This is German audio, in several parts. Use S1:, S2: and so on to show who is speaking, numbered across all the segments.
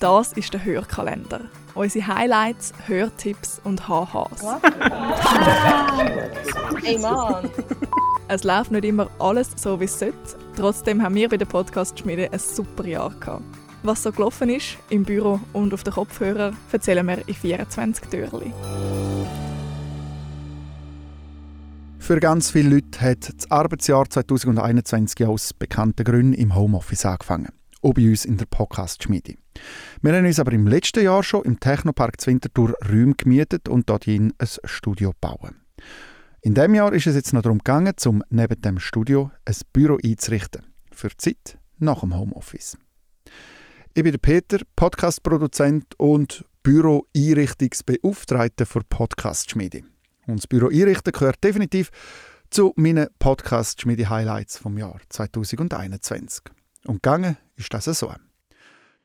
S1: Das ist der Hörkalender. Unsere Highlights, Hörtipps und HHs.
S2: Ey Mann!
S1: Es läuft nicht immer alles so, wie es sollte. Trotzdem haben wir bei der Podcast-Schmiede ein super Jahr gehabt. Was so gelaufen ist, im Büro und auf den Kopfhörern, erzählen wir in 24 Türchen.
S3: Für ganz viele Leute hat das Arbeitsjahr 2021 aus bekannten Gründen im Homeoffice angefangen. Auch bei uns in der Podcast-Schmiede. Wir haben uns aber im letzten Jahr schon im Technopark Zwintertour Räume gemietet und dort ein Studio bauen. In diesem Jahr ist es jetzt noch darum gegangen, um neben dem Studio ein Büro einzurichten. Für die Zeit nach dem Homeoffice. Ich bin der Peter, Podcast-Produzent und Büro-Einrichtungsbeauftragter für Podcast-Schmiede. Und das Büro einrichten gehört definitiv zu meinen Podcast-Schmiede-Highlights vom Jahr 2021. Und gegangen ist das so.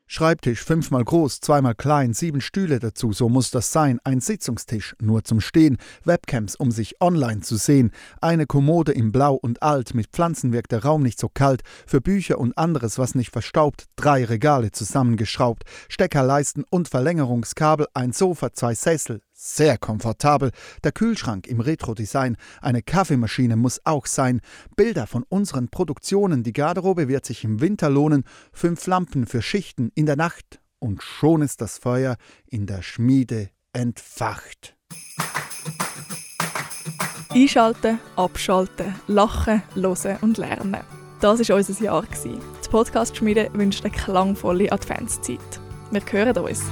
S3: Schreibtisch fünfmal groß, zweimal klein, sieben Stühle dazu, so muss das sein. Ein Sitzungstisch nur zum Stehen, Webcams, um sich online zu sehen, eine Kommode in Blau und alt, mit Pflanzen wirkt der Raum nicht so kalt, für Bücher und anderes, was nicht verstaubt, drei Regale zusammengeschraubt, Steckerleisten und Verlängerungskabel, ein Sofa, zwei Sessel, sehr komfortabel. Der Kühlschrank im Retro-Design. Eine Kaffeemaschine muss auch sein. Bilder von unseren Produktionen. Die Garderobe wird sich im Winter lohnen. Fünf Lampen für Schichten in der Nacht. Und schon ist das Feuer in der Schmiede entfacht.
S1: Einschalten, abschalten, lachen, hören und lernen. Das war unser Jahr. Die Podcast-Schmiede wünscht eine klangvolle Adventszeit. Wir hören uns.